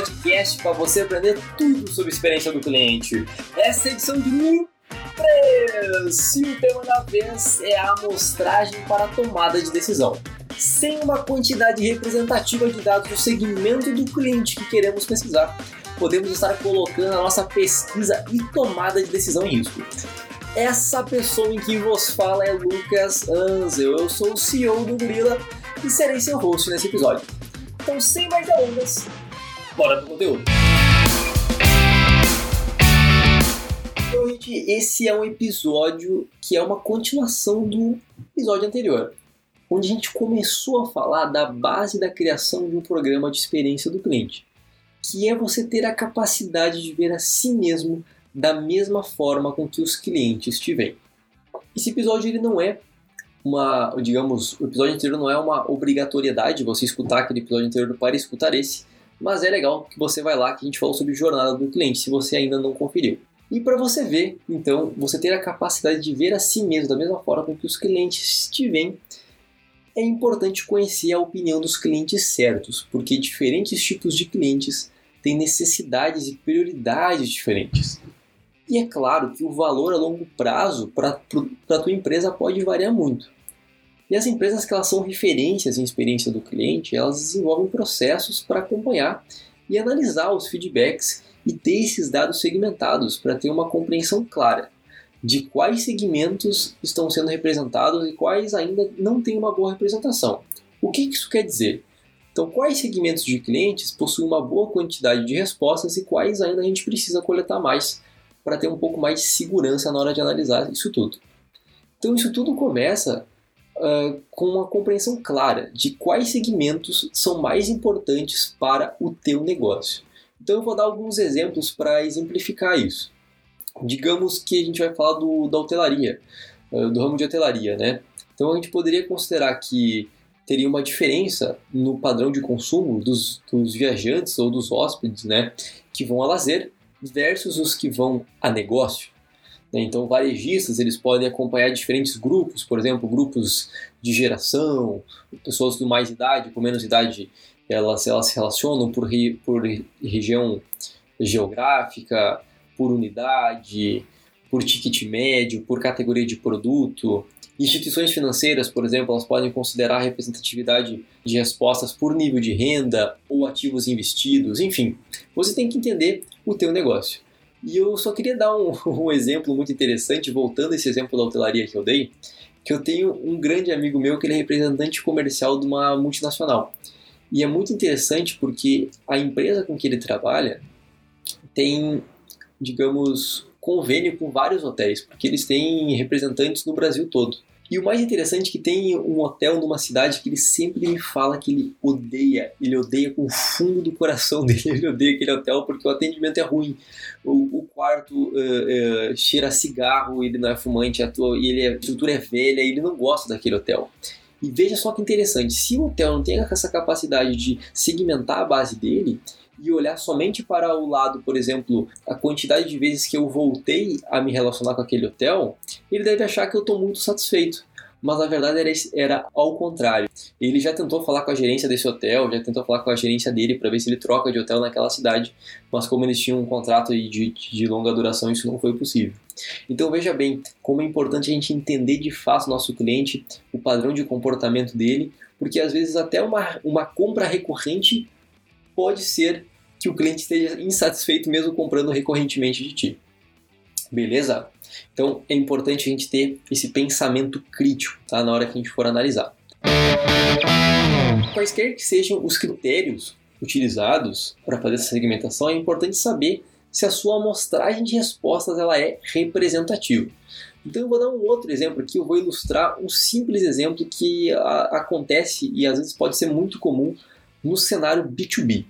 podcast para você aprender tudo sobre experiência do cliente. Essa é a edição de número 3 e o tema da vez é a amostragem para a tomada de decisão. Sem uma quantidade representativa de dados do segmento do cliente que queremos pesquisar, podemos estar colocando a nossa pesquisa e tomada de decisão em risco. Essa pessoa em que vos fala é Lucas Anzel, eu sou o CEO do Gorila e serei seu host nesse episódio. Então, sem mais delongas, bora pro conteúdo! Então, gente, esse é um episódio que é uma continuação do episódio anterior, onde a gente começou a falar da base da criação de um programa de experiência do cliente, que é você ter a capacidade de ver a si mesmo da mesma forma com que os clientes te veem. Esse episódio ele não é uma, digamos, o episódio anterior não é uma obrigatoriedade você escutar aquele episódio anterior para escutar esse, mas é legal que você vai lá que a gente falou sobre jornada do cliente, se você ainda não conferiu. E para você ver, então, você ter a capacidade de ver a si mesmo da mesma forma com que os clientes te veem, é importante conhecer a opinião dos clientes certos, porque diferentes tipos de clientes têm necessidades e prioridades diferentes. E é claro que o valor a longo prazo para a tua empresa pode variar muito. E as empresas que elas são referências em experiência do cliente, elas desenvolvem processos para acompanhar e analisar os feedbacks e ter esses dados segmentados para ter uma compreensão clara de quais segmentos estão sendo representados e quais ainda não têm uma boa representação. O que isso quer dizer? Então, quais segmentos de clientes possuem uma boa quantidade de respostas e quais ainda a gente precisa coletar mais para ter um pouco mais de segurança na hora de analisar isso tudo. Então, isso tudo começa uh, com uma compreensão clara de quais segmentos são mais importantes para o teu negócio. Então, eu vou dar alguns exemplos para exemplificar isso. Digamos que a gente vai falar do, da hotelaria, uh, do ramo de hotelaria, né? Então, a gente poderia considerar que teria uma diferença no padrão de consumo dos, dos viajantes ou dos hóspedes, né? Que vão a lazer versus os que vão a negócio. Né? Então, varejistas eles podem acompanhar diferentes grupos, por exemplo, grupos de geração, pessoas com mais idade, com menos idade, elas, elas se relacionam por, por região geográfica, por unidade, por ticket médio, por categoria de produto. Instituições financeiras, por exemplo, elas podem considerar a representatividade de respostas por nível de renda ou ativos investidos, enfim. Você tem que entender o teu negócio. E eu só queria dar um, um exemplo muito interessante, voltando a esse exemplo da hotelaria que eu dei, que eu tenho um grande amigo meu que ele é representante comercial de uma multinacional. E é muito interessante porque a empresa com que ele trabalha tem, digamos, convênio com vários hotéis, porque eles têm representantes no Brasil todo. E o mais interessante é que tem um hotel numa cidade que ele sempre me fala que ele odeia. Ele odeia com o fundo do coração dele. Ele odeia aquele hotel porque o atendimento é ruim. O, o quarto uh, uh, cheira cigarro, ele não é fumante, a, tua, e ele, a estrutura é velha, ele não gosta daquele hotel. E veja só que interessante, se o hotel não tem essa capacidade de segmentar a base dele, e olhar somente para o lado, por exemplo, a quantidade de vezes que eu voltei a me relacionar com aquele hotel, ele deve achar que eu estou muito satisfeito. Mas na verdade era, era ao contrário. Ele já tentou falar com a gerência desse hotel, já tentou falar com a gerência dele para ver se ele troca de hotel naquela cidade, mas como eles tinham um contrato de, de longa duração, isso não foi possível. Então veja bem como é importante a gente entender de fato o nosso cliente, o padrão de comportamento dele, porque às vezes até uma, uma compra recorrente pode ser que o cliente esteja insatisfeito mesmo comprando recorrentemente de ti. Beleza? Então é importante a gente ter esse pensamento crítico tá? na hora que a gente for analisar. Quaisquer que sejam os critérios utilizados para fazer essa segmentação, é importante saber se a sua amostragem de respostas ela é representativa. Então eu vou dar um outro exemplo aqui, eu vou ilustrar um simples exemplo que a, acontece e às vezes pode ser muito comum no cenário B2B.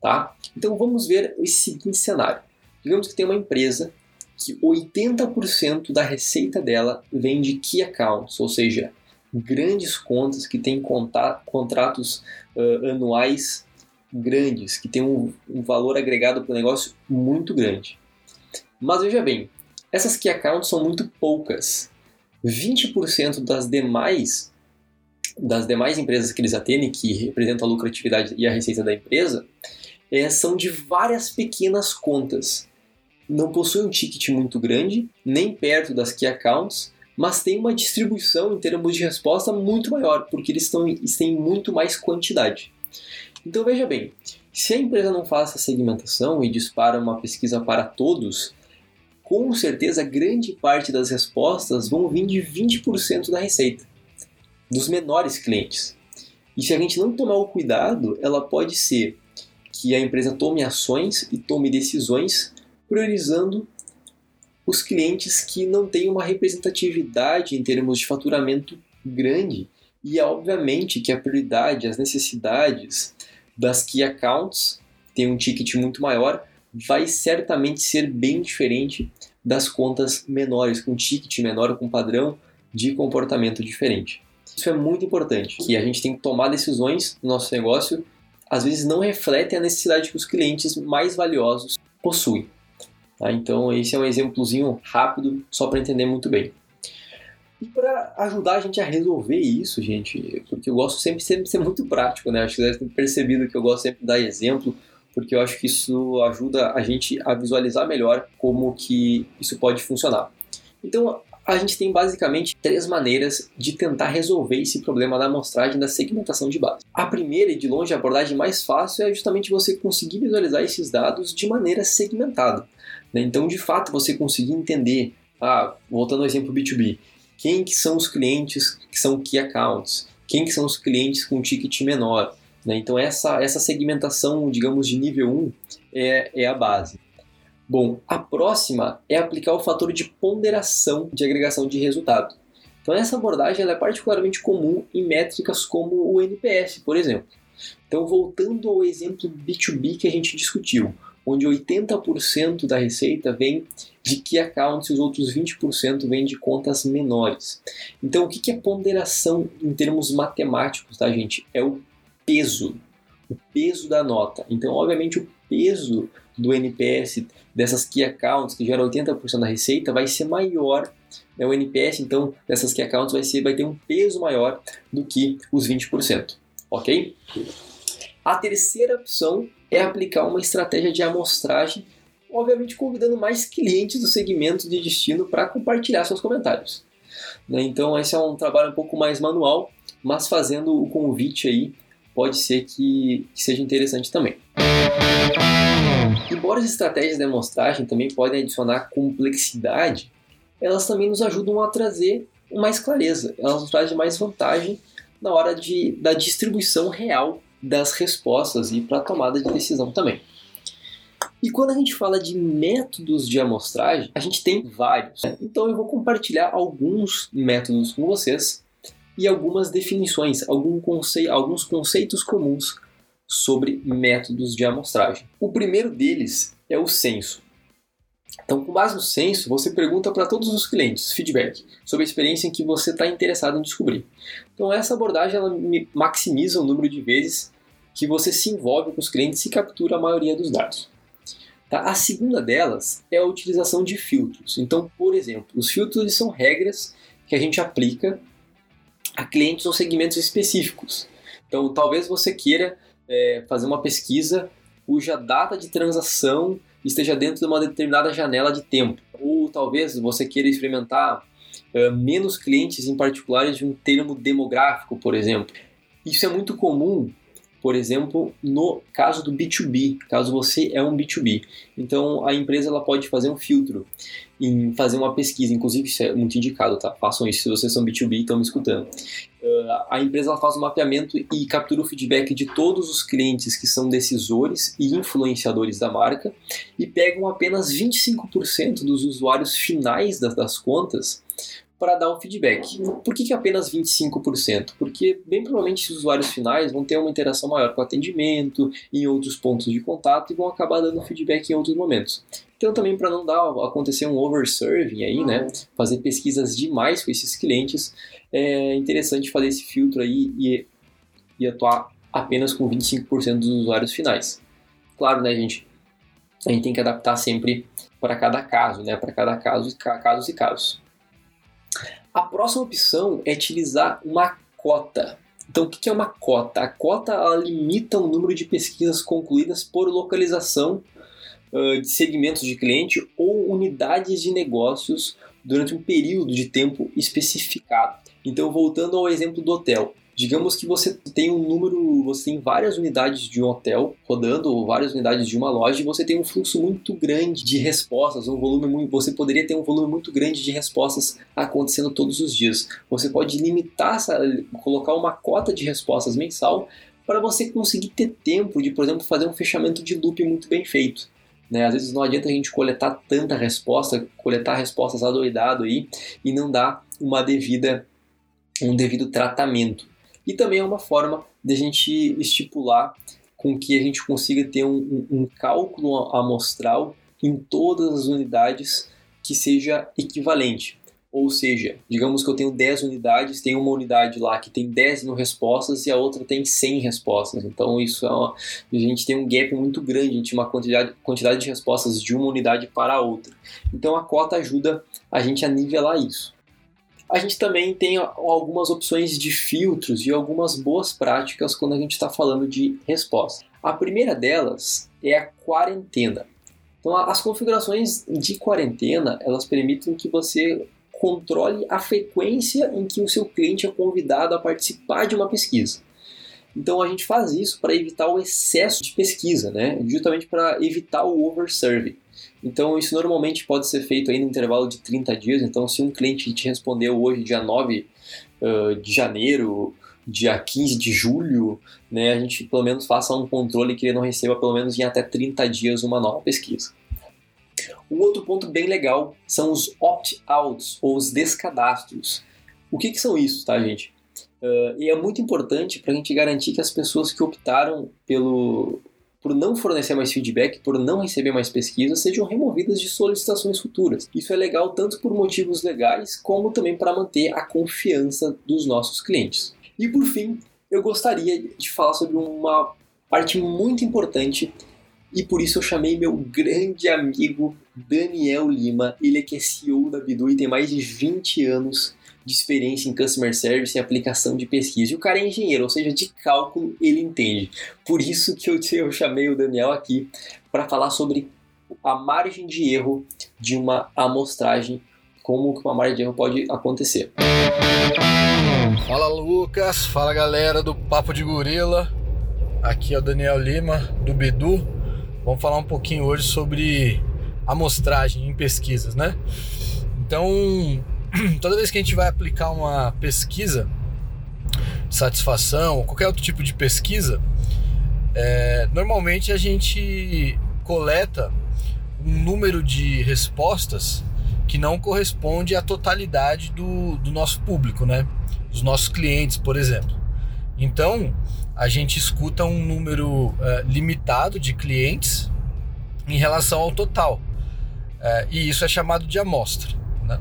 Tá? Então vamos ver esse seguinte cenário. Digamos que tem uma empresa que 80% da receita dela vem de key accounts, ou seja, grandes contas que têm contratos uh, anuais grandes, que têm um, um valor agregado para o negócio muito grande. Mas veja bem, essas key accounts são muito poucas. 20% das demais das demais empresas que eles atendem, que representam a lucratividade e a receita da empresa, é, são de várias pequenas contas. Não possui um ticket muito grande, nem perto das key accounts, mas tem uma distribuição em termos de resposta muito maior, porque eles, estão, têm muito mais quantidade. Então veja bem, se a empresa não faz essa segmentação e dispara uma pesquisa para todos, com certeza grande parte das respostas vão vir de 20% da receita, dos menores clientes. E se a gente não tomar o cuidado, ela pode ser que a empresa tome ações e tome decisões priorizando os clientes que não têm uma representatividade em termos de faturamento grande. E é obviamente que a prioridade, as necessidades das key accounts tem um ticket muito maior, vai certamente ser bem diferente das contas menores, com ticket menor, com padrão de comportamento diferente. Isso é muito importante, que a gente tem que tomar decisões no nosso negócio, às vezes não refletem a necessidade que os clientes mais valiosos possuem. Tá? Então, esse é um exemplozinho rápido, só para entender muito bem. E para ajudar a gente a resolver isso, gente, porque eu gosto sempre, sempre de ser muito prático, né? Acho que vocês ter percebido que eu gosto sempre de dar exemplo, porque eu acho que isso ajuda a gente a visualizar melhor como que isso pode funcionar. Então, a gente tem basicamente três maneiras de tentar resolver esse problema da amostragem da segmentação de base. A primeira e de longe a abordagem mais fácil é justamente você conseguir visualizar esses dados de maneira segmentada. Né? Então, de fato, você conseguir entender, ah, voltando ao exemplo B2B, quem que são os clientes que são key accounts, quem que são os clientes com ticket menor. Né? Então, essa, essa segmentação, digamos, de nível 1 é, é a base. Bom, a próxima é aplicar o fator de ponderação de agregação de resultado. Então essa abordagem é particularmente comum em métricas como o NPS, por exemplo. Então voltando ao exemplo B2B que a gente discutiu, onde 80% da receita vem de key accounts e os outros 20% vem de contas menores. Então o que é ponderação em termos matemáticos, tá gente? É o peso, o peso da nota. Então obviamente o peso do NPS dessas key accounts que geram 80% da receita vai ser maior. Né? O NPS, então, dessas key accounts vai, ser, vai ter um peso maior do que os 20%. Ok? A terceira opção é aplicar uma estratégia de amostragem, obviamente convidando mais clientes do segmento de destino para compartilhar seus comentários. Né? Então, esse é um trabalho um pouco mais manual, mas fazendo o convite aí pode ser que, que seja interessante também. Embora as estratégias de amostragem também podem adicionar complexidade, elas também nos ajudam a trazer mais clareza, elas nos trazem mais vantagem na hora de, da distribuição real das respostas e para a tomada de decisão também. E quando a gente fala de métodos de amostragem, a gente tem vários. Né? Então eu vou compartilhar alguns métodos com vocês e algumas definições, algum conce alguns conceitos comuns sobre métodos de amostragem. O primeiro deles é o censo. Então, com base no censo, você pergunta para todos os clientes feedback sobre a experiência em que você está interessado em descobrir. Então, essa abordagem ela maximiza o número de vezes que você se envolve com os clientes e captura a maioria dos dados. Tá? A segunda delas é a utilização de filtros. Então, por exemplo, os filtros são regras que a gente aplica a clientes ou segmentos específicos. Então, talvez você queira é, fazer uma pesquisa cuja data de transação esteja dentro de uma determinada janela de tempo. Ou talvez você queira experimentar uh, menos clientes em particulares de um termo demográfico, por exemplo. Isso é muito comum, por exemplo, no caso do B2B, caso você é um B2B. Então a empresa ela pode fazer um filtro em fazer uma pesquisa, inclusive isso é muito indicado, tá? Façam isso se vocês são B2B e estão me escutando. Uh, a empresa ela faz um mapeamento e captura o feedback de todos os clientes que são decisores e influenciadores da marca e pegam apenas 25% dos usuários finais das, das contas para dar um feedback. Por que, que apenas 25%? Porque bem provavelmente os usuários finais vão ter uma interação maior com o atendimento, em outros pontos de contato e vão acabar dando feedback em outros momentos. Então também para não dar acontecer um overserving aí, né, fazer pesquisas demais com esses clientes, é interessante fazer esse filtro aí e, e atuar apenas com 25% dos usuários finais. Claro, né, gente, a gente tem que adaptar sempre para cada caso, né, para cada caso, casos e casos. A próxima opção é utilizar uma cota. Então, o que é uma cota? A cota ela limita o número de pesquisas concluídas por localização uh, de segmentos de cliente ou unidades de negócios durante um período de tempo especificado. Então, voltando ao exemplo do hotel, Digamos que você tem um número, você tem várias unidades de um hotel rodando, ou várias unidades de uma loja, e você tem um fluxo muito grande de respostas, um volume muito, você poderia ter um volume muito grande de respostas acontecendo todos os dias. Você pode limitar, colocar uma cota de respostas mensal para você conseguir ter tempo de, por exemplo, fazer um fechamento de loop muito bem feito. Né? Às vezes não adianta a gente coletar tanta resposta, coletar respostas adoidado aí e não dar uma devida, um devido tratamento. E também é uma forma de a gente estipular com que a gente consiga ter um, um, um cálculo amostral em todas as unidades que seja equivalente. Ou seja, digamos que eu tenho 10 unidades, tem uma unidade lá que tem 10 mil respostas e a outra tem 100 respostas. Então isso é uma, a gente tem um gap muito grande entre uma quantidade, quantidade de respostas de uma unidade para a outra. Então a cota ajuda a gente a nivelar isso. A gente também tem algumas opções de filtros e algumas boas práticas quando a gente está falando de resposta. A primeira delas é a quarentena. Então, as configurações de quarentena elas permitem que você controle a frequência em que o seu cliente é convidado a participar de uma pesquisa. Então a gente faz isso para evitar o excesso de pesquisa, né? justamente para evitar o oversurvey. Então, isso normalmente pode ser feito aí no intervalo de 30 dias. Então, se um cliente te respondeu hoje, dia 9 uh, de janeiro, dia 15 de julho, né, a gente pelo menos faça um controle que ele não receba pelo menos em até 30 dias uma nova pesquisa. Um outro ponto bem legal são os opt-outs, ou os descadastros. O que, que são isso, tá, gente? Uh, e é muito importante para a gente garantir que as pessoas que optaram pelo, por não fornecer mais feedback, por não receber mais pesquisas, sejam removidas de solicitações futuras. Isso é legal tanto por motivos legais, como também para manter a confiança dos nossos clientes. E por fim, eu gostaria de falar sobre uma parte muito importante e por isso eu chamei meu grande amigo Daniel Lima. Ele é que é CEO da Bidu e tem mais de 20 anos de experiência em customer service e aplicação de pesquisa. E o cara é engenheiro, ou seja, de cálculo ele entende. Por isso que eu, eu chamei o Daniel aqui para falar sobre a margem de erro de uma amostragem, como que uma margem de erro pode acontecer. Fala Lucas, fala galera do Papo de Gorila. Aqui é o Daniel Lima do Bidu. Vamos falar um pouquinho hoje sobre amostragem em pesquisas, né? Então, toda vez que a gente vai aplicar uma pesquisa, satisfação ou qualquer outro tipo de pesquisa, é, normalmente a gente coleta um número de respostas que não corresponde à totalidade do, do nosso público, né? Dos nossos clientes, por exemplo. Então, a gente escuta um número é, limitado de clientes em relação ao total. É, e isso é chamado de amostra. Né?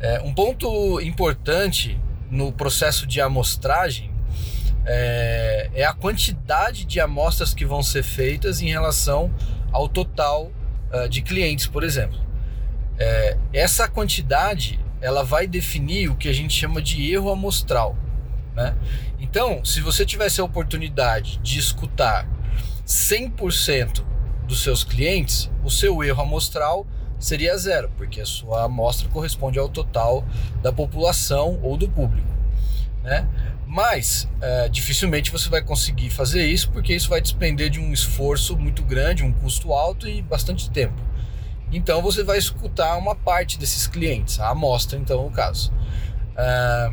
É, um ponto importante no processo de amostragem é, é, a quantidade de amostras que vão ser feitas em relação ao total uh, de clientes, por exemplo. É, essa quantidade ela vai definir o que a gente chama de erro amostral. Né? Então, se você tivesse a oportunidade de escutar 100% dos seus clientes, o seu erro amostral seria zero, porque a sua amostra corresponde ao total da população ou do público. Né? Mas é, dificilmente você vai conseguir fazer isso, porque isso vai despender de um esforço muito grande, um custo alto e bastante tempo. Então você vai escutar uma parte desses clientes, a amostra, então, no caso. É,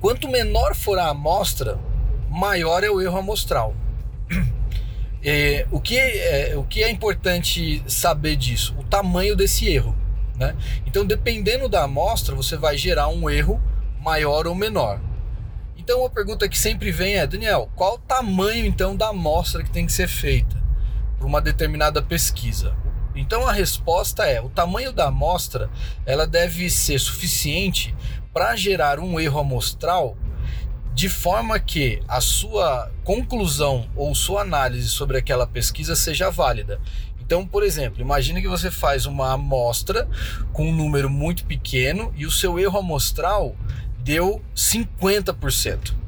quanto menor for a amostra, maior é o erro amostral. É, o, que é, o que é importante saber disso? O tamanho desse erro. Né? Então, dependendo da amostra, você vai gerar um erro maior ou menor. Então, a pergunta que sempre vem é: Daniel, qual o tamanho então da amostra que tem que ser feita para uma determinada pesquisa? Então, a resposta é: o tamanho da amostra ela deve ser suficiente para gerar um erro amostral de forma que a sua conclusão ou sua análise sobre aquela pesquisa seja válida. Então, por exemplo, imagine que você faz uma amostra com um número muito pequeno e o seu erro amostral deu 50%.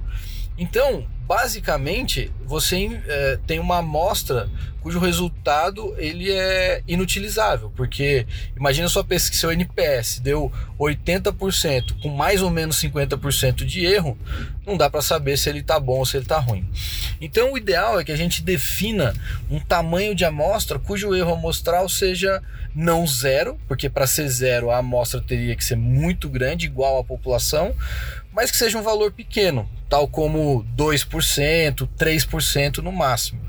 Então, basicamente, você é, tem uma amostra cujo resultado ele é inutilizável, porque imagina sua pesquisa, seu NPS deu 80% com mais ou menos 50% de erro, não dá para saber se ele está bom ou se ele está ruim. Então o ideal é que a gente defina um tamanho de amostra cujo erro amostral seja não zero, porque para ser zero a amostra teria que ser muito grande, igual à população, mas que seja um valor pequeno, tal como 2%, 3% no máximo.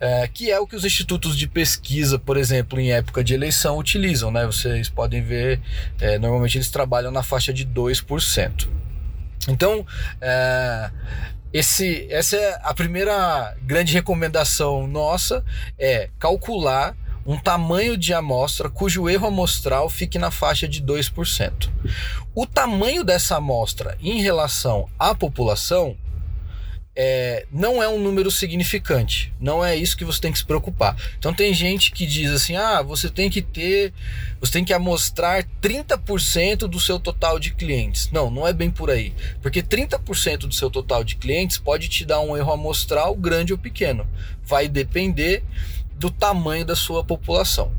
É, que é o que os institutos de pesquisa, por exemplo, em época de eleição, utilizam. Né? Vocês podem ver, é, normalmente eles trabalham na faixa de 2%. Então, é, esse, essa é a primeira grande recomendação nossa, é calcular um tamanho de amostra cujo erro amostral fique na faixa de 2%. O tamanho dessa amostra em relação à população é, não é um número significante. Não é isso que você tem que se preocupar. Então tem gente que diz assim: ah, você tem que ter, você tem que amostrar 30% do seu total de clientes. Não, não é bem por aí. Porque 30% do seu total de clientes pode te dar um erro amostral grande ou pequeno. Vai depender do tamanho da sua população.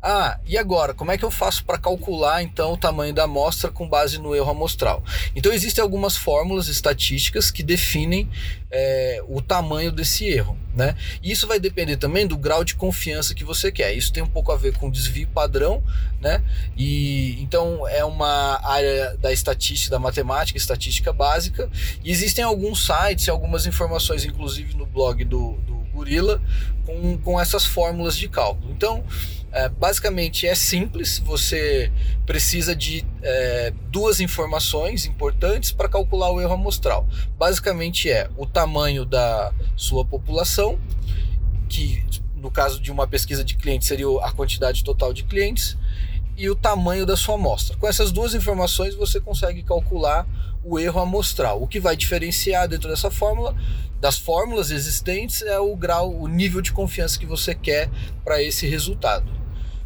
Ah, e agora, como é que eu faço para calcular então o tamanho da amostra com base no erro amostral? Então existem algumas fórmulas estatísticas que definem é, o tamanho desse erro, né? E isso vai depender também do grau de confiança que você quer. Isso tem um pouco a ver com desvio padrão, né? E então é uma área da estatística, da matemática, estatística básica. E existem alguns sites e algumas informações, inclusive no blog do, do Gorila, com, com essas fórmulas de cálculo. Então é, basicamente é simples, você precisa de é, duas informações importantes para calcular o erro amostral. Basicamente é o tamanho da sua população, que no caso de uma pesquisa de clientes seria a quantidade total de clientes, e o tamanho da sua amostra. Com essas duas informações você consegue calcular o erro amostral. O que vai diferenciar dentro dessa fórmula das fórmulas existentes é o grau, o nível de confiança que você quer para esse resultado.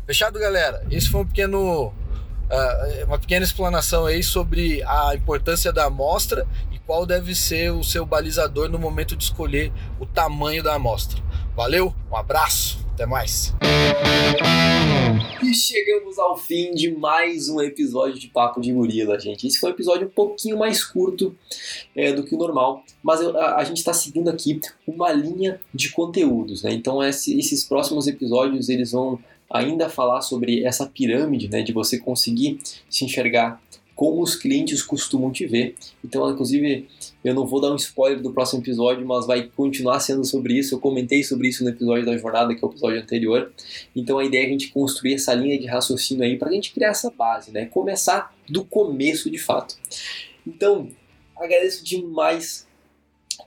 Fechado, galera? Esse foi um pequeno, uh, uma pequena explanação aí sobre a importância da amostra e qual deve ser o seu balizador no momento de escolher o tamanho da amostra. Valeu, um abraço, até mais. E chegamos ao fim de mais um episódio de Papo de Gorila, gente. Esse foi um episódio um pouquinho mais curto é, do que o normal, mas eu, a, a, gente está seguindo aqui uma linha de conteúdos, né? Então esse, esses próximos episódios eles vão ainda falar sobre essa pirâmide, né, de você conseguir se enxergar como os clientes costumam te ver. Então, inclusive, eu não vou dar um spoiler do próximo episódio, mas vai continuar sendo sobre isso. Eu comentei sobre isso no episódio da jornada, que é o episódio anterior. Então, a ideia é a gente construir essa linha de raciocínio aí para a gente criar essa base, né? Começar do começo de fato. Então, agradeço demais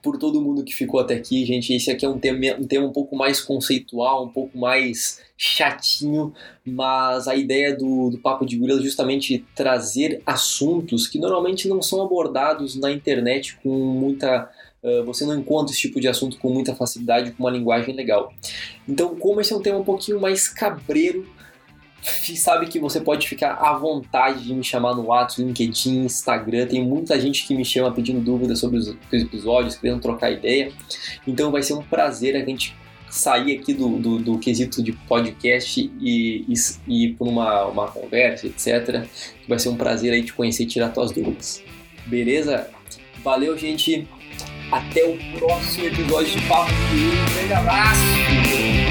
por todo mundo que ficou até aqui, gente. Esse aqui é um tema, um tema um pouco mais conceitual, um pouco mais chatinho, mas a ideia do, do Papo de Gorila é justamente trazer assuntos que normalmente não são abordados na internet com muita. Uh, você não encontra esse tipo de assunto com muita facilidade, com uma linguagem legal. Então, como esse é um tema um pouquinho mais cabreiro, sabe que você pode ficar à vontade de me chamar no WhatsApp, LinkedIn, Instagram. Tem muita gente que me chama pedindo dúvidas sobre os episódios, querendo trocar ideia. Então vai ser um prazer a gente sair aqui do, do, do quesito de podcast e, ir por uma, uma conversa, etc. Vai ser um prazer aí te conhecer e tirar tuas dúvidas. Beleza? Valeu, gente. Até o próximo episódio de Papo Um grande abraço!